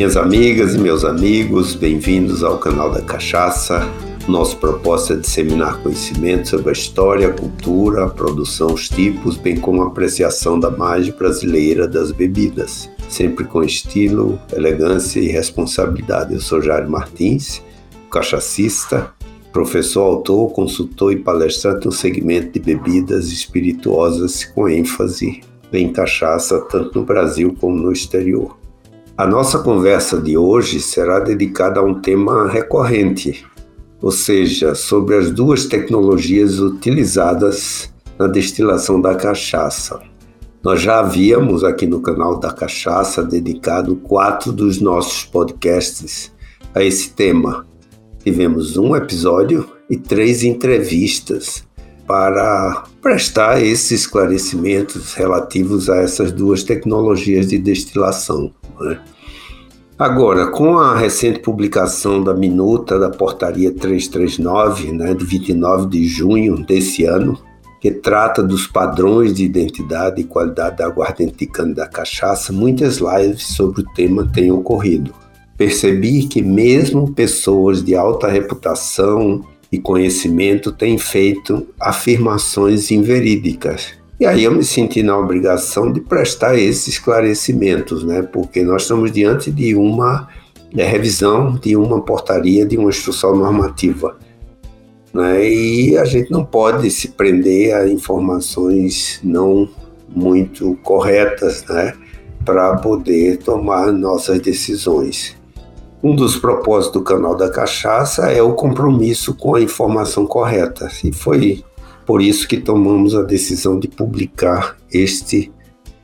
Minhas amigas e meus amigos, bem-vindos ao canal da Cachaça. Nosso propósito é disseminar conhecimento sobre a história, a cultura, a produção, os tipos, bem como a apreciação da margem brasileira das bebidas, sempre com estilo, elegância e responsabilidade. Eu sou Jair Martins, cachacista, professor, autor, consultor e palestrante no segmento de bebidas espirituosas com ênfase em cachaça, tanto no Brasil como no exterior. A nossa conversa de hoje será dedicada a um tema recorrente, ou seja, sobre as duas tecnologias utilizadas na destilação da cachaça. Nós já havíamos aqui no canal da Cachaça dedicado quatro dos nossos podcasts a esse tema. Tivemos um episódio e três entrevistas para prestar esses esclarecimentos relativos a essas duas tecnologias de destilação. Né? Agora, com a recente publicação da minuta da portaria 339, né, de 29 de junho desse ano, que trata dos padrões de identidade e qualidade da aguardente de cana da cachaça, muitas lives sobre o tema têm ocorrido. Percebi que mesmo pessoas de alta reputação e conhecimento têm feito afirmações inverídicas e aí eu me senti na obrigação de prestar esses esclarecimentos, né? Porque nós estamos diante de uma é, revisão de uma portaria, de uma instrução normativa. Né? E a gente não pode se prender a informações não muito corretas, né? Para poder tomar nossas decisões. Um dos propósitos do canal da Cachaça é o compromisso com a informação correta. E foi por isso que tomamos a decisão de publicar este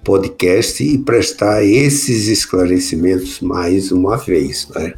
podcast e prestar esses esclarecimentos mais uma vez. Né?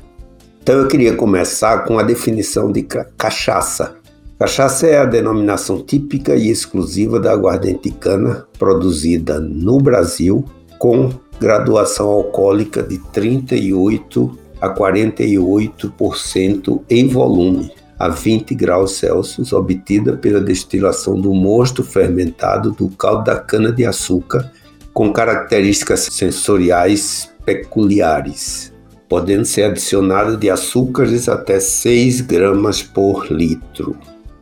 Então eu queria começar com a definição de cachaça. Cachaça é a denominação típica e exclusiva da aguardente cana produzida no Brasil com graduação alcoólica de 38 a 48% em volume a 20 graus Celsius, obtida pela destilação do mosto fermentado do caldo da cana-de-açúcar, com características sensoriais peculiares, podendo ser adicionada de açúcares até 6 gramas por litro.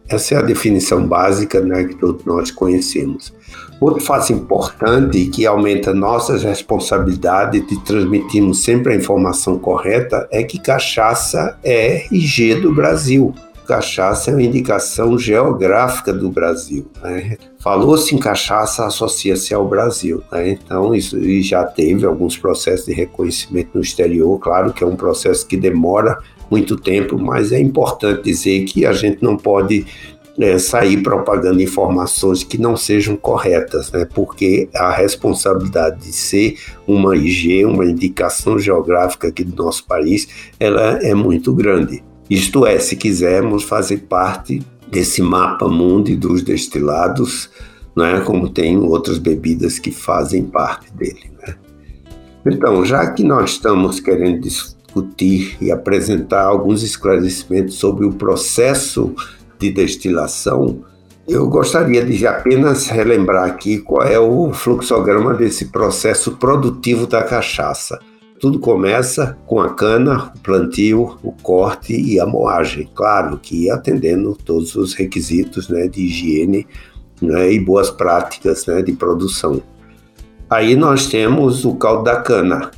Essa é a definição básica né, que todos nós conhecemos. Outro fato importante que aumenta nossas responsabilidades de transmitirmos sempre a informação correta é que cachaça é IG do Brasil cachaça é uma indicação geográfica do Brasil. Né? Falou-se em cachaça, associa-se ao Brasil. Né? Então, isso já teve alguns processos de reconhecimento no exterior. Claro que é um processo que demora muito tempo, mas é importante dizer que a gente não pode é, sair propagando informações que não sejam corretas, né? porque a responsabilidade de ser uma IG, uma indicação geográfica aqui do nosso país, ela é muito grande. Isto é, se quisermos fazer parte desse mapa mundi dos destilados, né, como tem outras bebidas que fazem parte dele. Né? Então, já que nós estamos querendo discutir e apresentar alguns esclarecimentos sobre o processo de destilação, eu gostaria de apenas relembrar aqui qual é o fluxograma desse processo produtivo da cachaça. Tudo começa com a cana, o plantio, o corte e a moagem. Claro que atendendo todos os requisitos né, de higiene né, e boas práticas né, de produção. Aí nós temos o caldo da cana.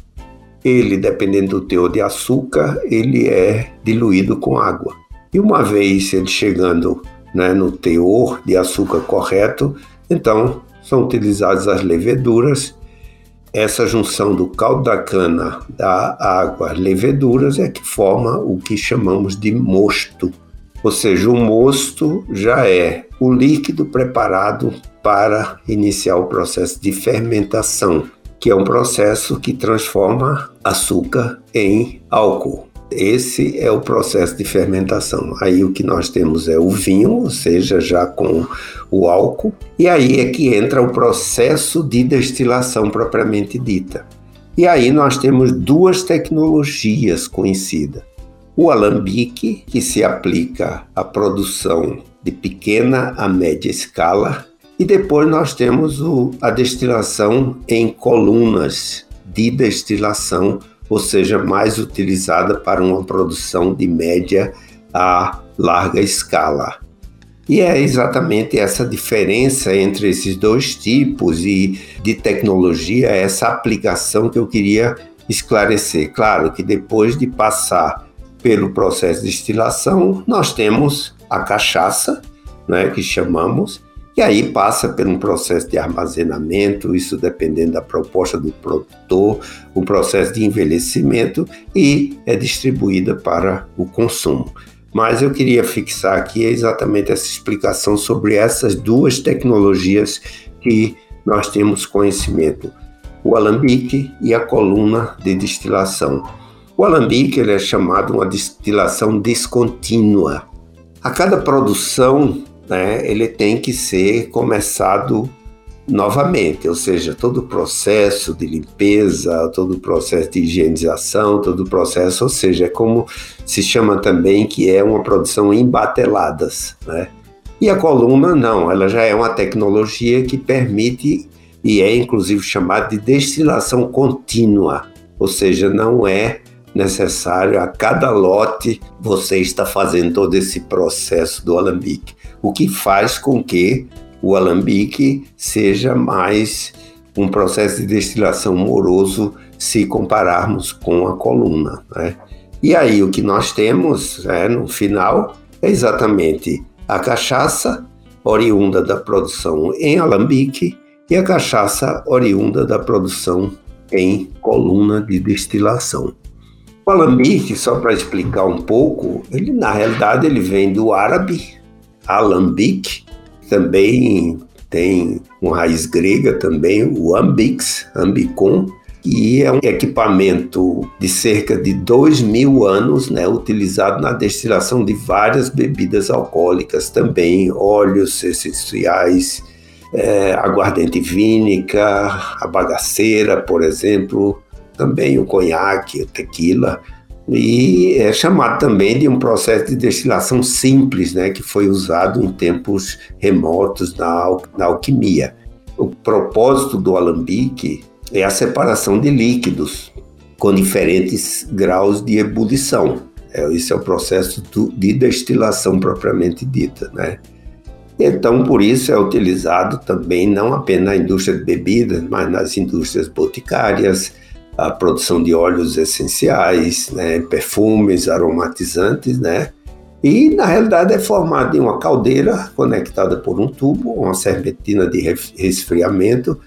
Ele, dependendo do teor de açúcar, ele é diluído com água. E uma vez ele chegando né, no teor de açúcar correto, então são utilizadas as leveduras essa junção do caldo da cana, da água, leveduras é que forma o que chamamos de mosto. Ou seja, o mosto já é o líquido preparado para iniciar o processo de fermentação, que é um processo que transforma açúcar em álcool. Esse é o processo de fermentação. Aí o que nós temos é o vinho, ou seja, já com o álcool, e aí é que entra o processo de destilação propriamente dita. E aí nós temos duas tecnologias conhecidas. O alambique, que se aplica à produção de pequena a média escala, e depois nós temos o, a destilação em colunas de destilação ou seja, mais utilizada para uma produção de média a larga escala. E é exatamente essa diferença entre esses dois tipos e de tecnologia, essa aplicação que eu queria esclarecer. Claro que depois de passar pelo processo de destilação, nós temos a cachaça, né, que chamamos, e aí passa por um processo de armazenamento, isso dependendo da proposta do produtor, o processo de envelhecimento e é distribuída para o consumo. Mas eu queria fixar aqui exatamente essa explicação sobre essas duas tecnologias que nós temos conhecimento: o alambique e a coluna de destilação. O alambique ele é chamado uma destilação descontínua. A cada produção, né, ele tem que ser começado novamente, ou seja, todo o processo de limpeza, todo o processo de higienização, todo o processo, ou seja, é como se chama também que é uma produção em bateladas, né? E a coluna não, ela já é uma tecnologia que permite e é inclusive chamada de destilação contínua, ou seja, não é necessário a cada lote você está fazendo todo esse processo do alambique, o que faz com que o alambique seja mais um processo de destilação moroso se compararmos com a coluna. Né? E aí o que nós temos né, no final é exatamente a cachaça oriunda da produção em alambique e a cachaça oriunda da produção em coluna de destilação. O alambique, só para explicar um pouco, ele na realidade ele vem do árabe alambique, também tem uma raiz grega também, o ambix, ambicon, que é um equipamento de cerca de dois mil anos, né, utilizado na destilação de várias bebidas alcoólicas também, óleos essenciais, é, aguardente vínica, a bagaceira, por exemplo, também o conhaque, o tequila, e é chamado também de um processo de destilação simples, né, que foi usado em tempos remotos na, al na alquimia. O propósito do alambique é a separação de líquidos com diferentes graus de ebulição. É, esse é o processo do, de destilação propriamente dita, né? Então, por isso é utilizado também não apenas na indústria de bebidas, mas nas indústrias boticárias, a produção de óleos essenciais, né, perfumes, aromatizantes, né? E na realidade é formado em uma caldeira conectada por um tubo, uma serpentina de resfriamento,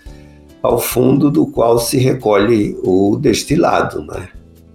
ao fundo do qual se recolhe o destilado, né?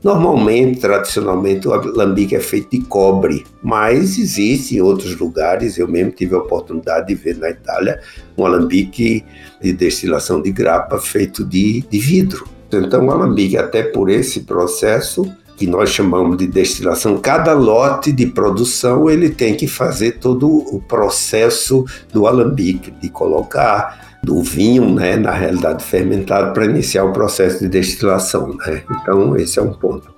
Normalmente, tradicionalmente, o alambique é feito de cobre, mas existe em outros lugares. Eu mesmo tive a oportunidade de ver na Itália um alambique de destilação de grapa feito de, de vidro. Então, o alambique, até por esse processo que nós chamamos de destilação, cada lote de produção ele tem que fazer todo o processo do alambique, de colocar do vinho, né, na realidade fermentado, para iniciar o processo de destilação. Né? Então, esse é um ponto.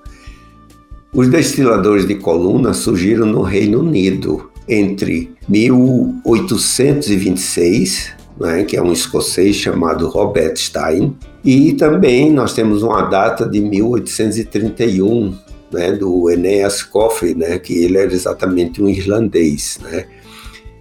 Os destiladores de coluna surgiram no Reino Unido entre 1826 né, que é um escocês chamado Robert Stein. E também nós temos uma data de 1831, né, do Eneas Coffey, né, que ele era exatamente um irlandês. Né?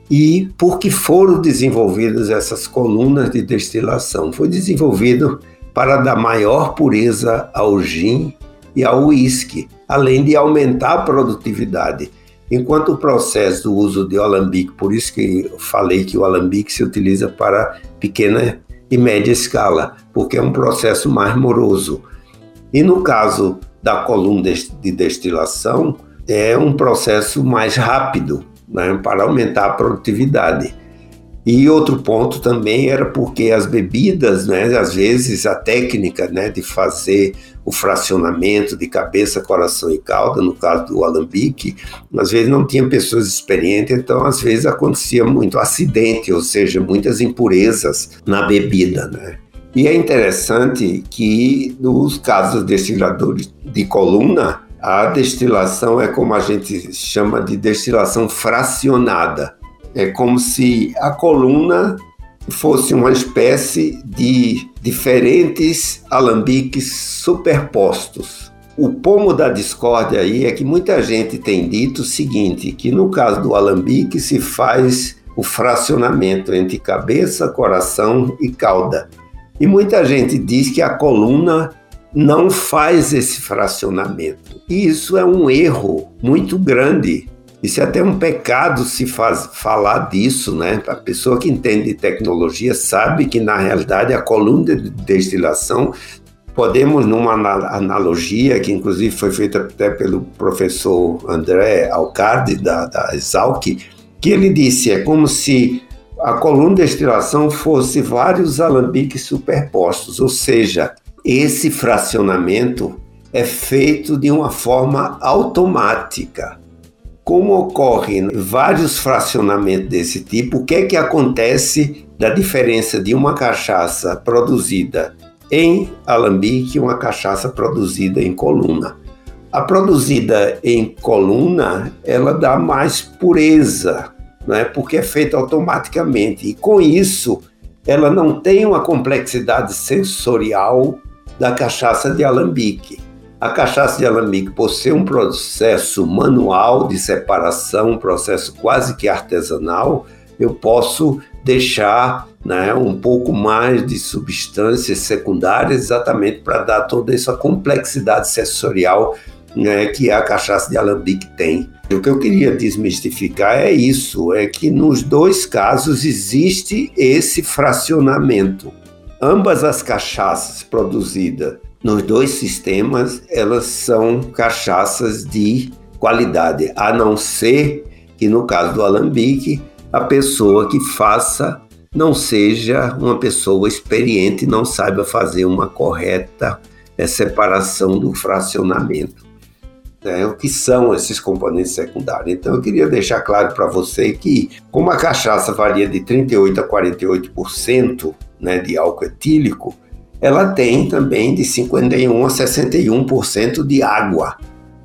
E por que foram desenvolvidas essas colunas de destilação? Foi desenvolvido para dar maior pureza ao gin e ao uísque, além de aumentar a produtividade. Enquanto o processo do uso de alambique, por isso que eu falei que o alambique se utiliza para pequena e média escala, porque é um processo mais moroso. E no caso da coluna de destilação, é um processo mais rápido, né, para aumentar a produtividade. E outro ponto também era porque as bebidas, né, às vezes a técnica né, de fazer o fracionamento de cabeça, coração e cauda, no caso do alambique, às vezes não tinha pessoas experientes, então às vezes acontecia muito acidente, ou seja, muitas impurezas na bebida. Né? E é interessante que nos casos destiladores de coluna, a destilação é como a gente chama de destilação fracionada. É como se a coluna fosse uma espécie de diferentes alambiques superpostos. O pomo da discórdia aí é que muita gente tem dito o seguinte, que no caso do alambique se faz o fracionamento entre cabeça, coração e cauda. E muita gente diz que a coluna não faz esse fracionamento. E isso é um erro muito grande. Isso é até um pecado se faz, falar disso, né? A pessoa que entende de tecnologia sabe que, na realidade, a coluna de destilação podemos, numa analogia, que inclusive foi feita até pelo professor André Alcardi, da, da Exalc, que ele disse, é como se a coluna de destilação fosse vários alambiques superpostos, ou seja, esse fracionamento é feito de uma forma automática. Como ocorrem vários fracionamentos desse tipo, o que é que acontece da diferença de uma cachaça produzida em alambique uma cachaça produzida em coluna. A produzida em coluna, ela dá mais pureza, né, porque é feita automaticamente. E com isso, ela não tem uma complexidade sensorial da cachaça de alambique. A cachaça de alambique, por ser um processo manual de separação, um processo quase que artesanal, eu posso deixar né, um pouco mais de substâncias secundárias, exatamente para dar toda essa complexidade sensorial né, que a cachaça de alambique tem. O que eu queria desmistificar é isso, é que nos dois casos existe esse fracionamento. Ambas as cachaças produzidas nos dois sistemas, elas são cachaças de qualidade, a não ser que no caso do alambique, a pessoa que faça não seja uma pessoa experiente não saiba fazer uma correta é, separação do fracionamento. É, o que são esses componentes secundários? Então, eu queria deixar claro para você que, como a cachaça varia de 38% a 48% né, de álcool etílico, ela tem também de 51% a 61% de água.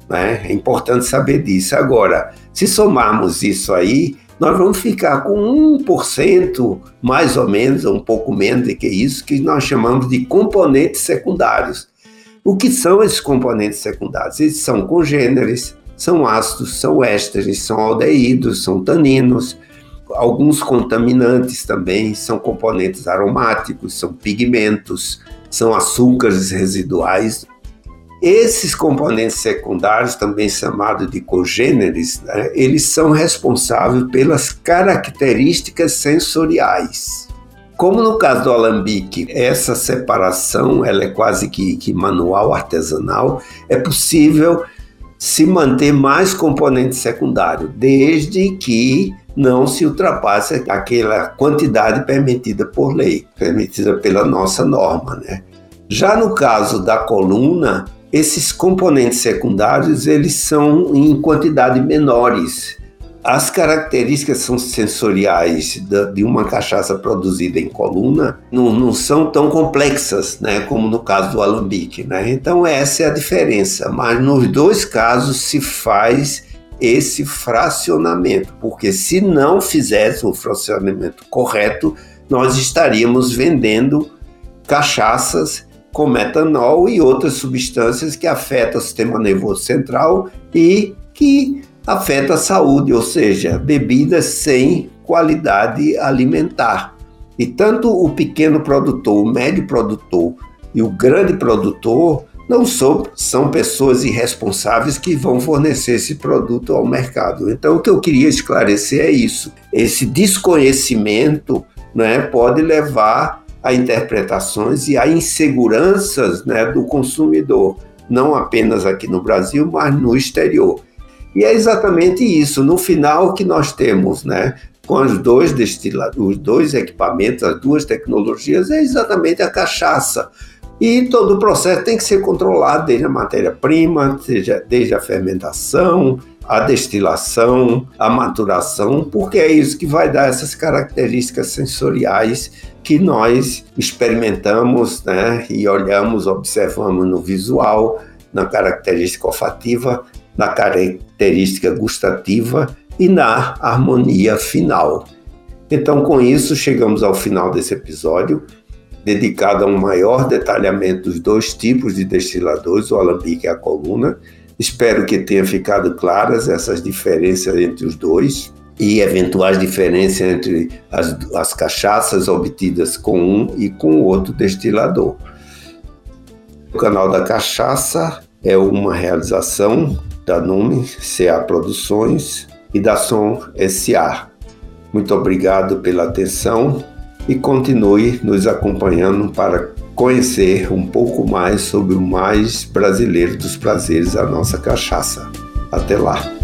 Né? É importante saber disso. Agora, se somarmos isso aí, nós vamos ficar com 1%, mais ou menos, um pouco menos do que isso, que nós chamamos de componentes secundários. O que são esses componentes secundários? Eles são congêneres, são ácidos, são ésteres, são aldeídos, são taninos, alguns contaminantes também, são componentes aromáticos, são pigmentos, são açúcares residuais. Esses componentes secundários, também chamados de congêneres, né, eles são responsáveis pelas características sensoriais. Como no caso do alambique, essa separação ela é quase que, que manual, artesanal, é possível se manter mais componente secundário, desde que não se ultrapasse aquela quantidade permitida por lei, permitida pela nossa norma, né? Já no caso da coluna, esses componentes secundários eles são em quantidade menores. As características sensoriais de uma cachaça produzida em coluna não, não são tão complexas, né, como no caso do alambique, né? Então essa é a diferença. Mas nos dois casos se faz esse fracionamento, porque se não fizesse o fracionamento correto, nós estaríamos vendendo cachaças com metanol e outras substâncias que afetam o sistema nervoso central e que afetam a saúde, ou seja, bebidas sem qualidade alimentar. E tanto o pequeno produtor, o médio produtor e o grande produtor não são, são pessoas irresponsáveis que vão fornecer esse produto ao mercado. Então, o que eu queria esclarecer é isso. Esse desconhecimento né, pode levar a interpretações e a inseguranças né, do consumidor, não apenas aqui no Brasil, mas no exterior. E é exatamente isso. No final, que nós temos, né, com os dois destilados, os dois equipamentos, as duas tecnologias, é exatamente a cachaça. E todo o processo tem que ser controlado, desde a matéria-prima, desde a fermentação, a destilação, a maturação, porque é isso que vai dar essas características sensoriais que nós experimentamos né, e olhamos, observamos no visual, na característica olfativa, na característica gustativa e na harmonia final. Então, com isso, chegamos ao final desse episódio. Dedicado a um maior detalhamento dos dois tipos de destiladores, o alambique e a coluna. Espero que tenha ficado claras essas diferenças entre os dois e eventuais diferenças entre as, as cachaças obtidas com um e com o outro destilador. O canal da cachaça é uma realização da Nume CA Produções e da Som SA. Muito obrigado pela atenção e continue nos acompanhando para conhecer um pouco mais sobre o mais brasileiro dos prazeres, a nossa cachaça. Até lá!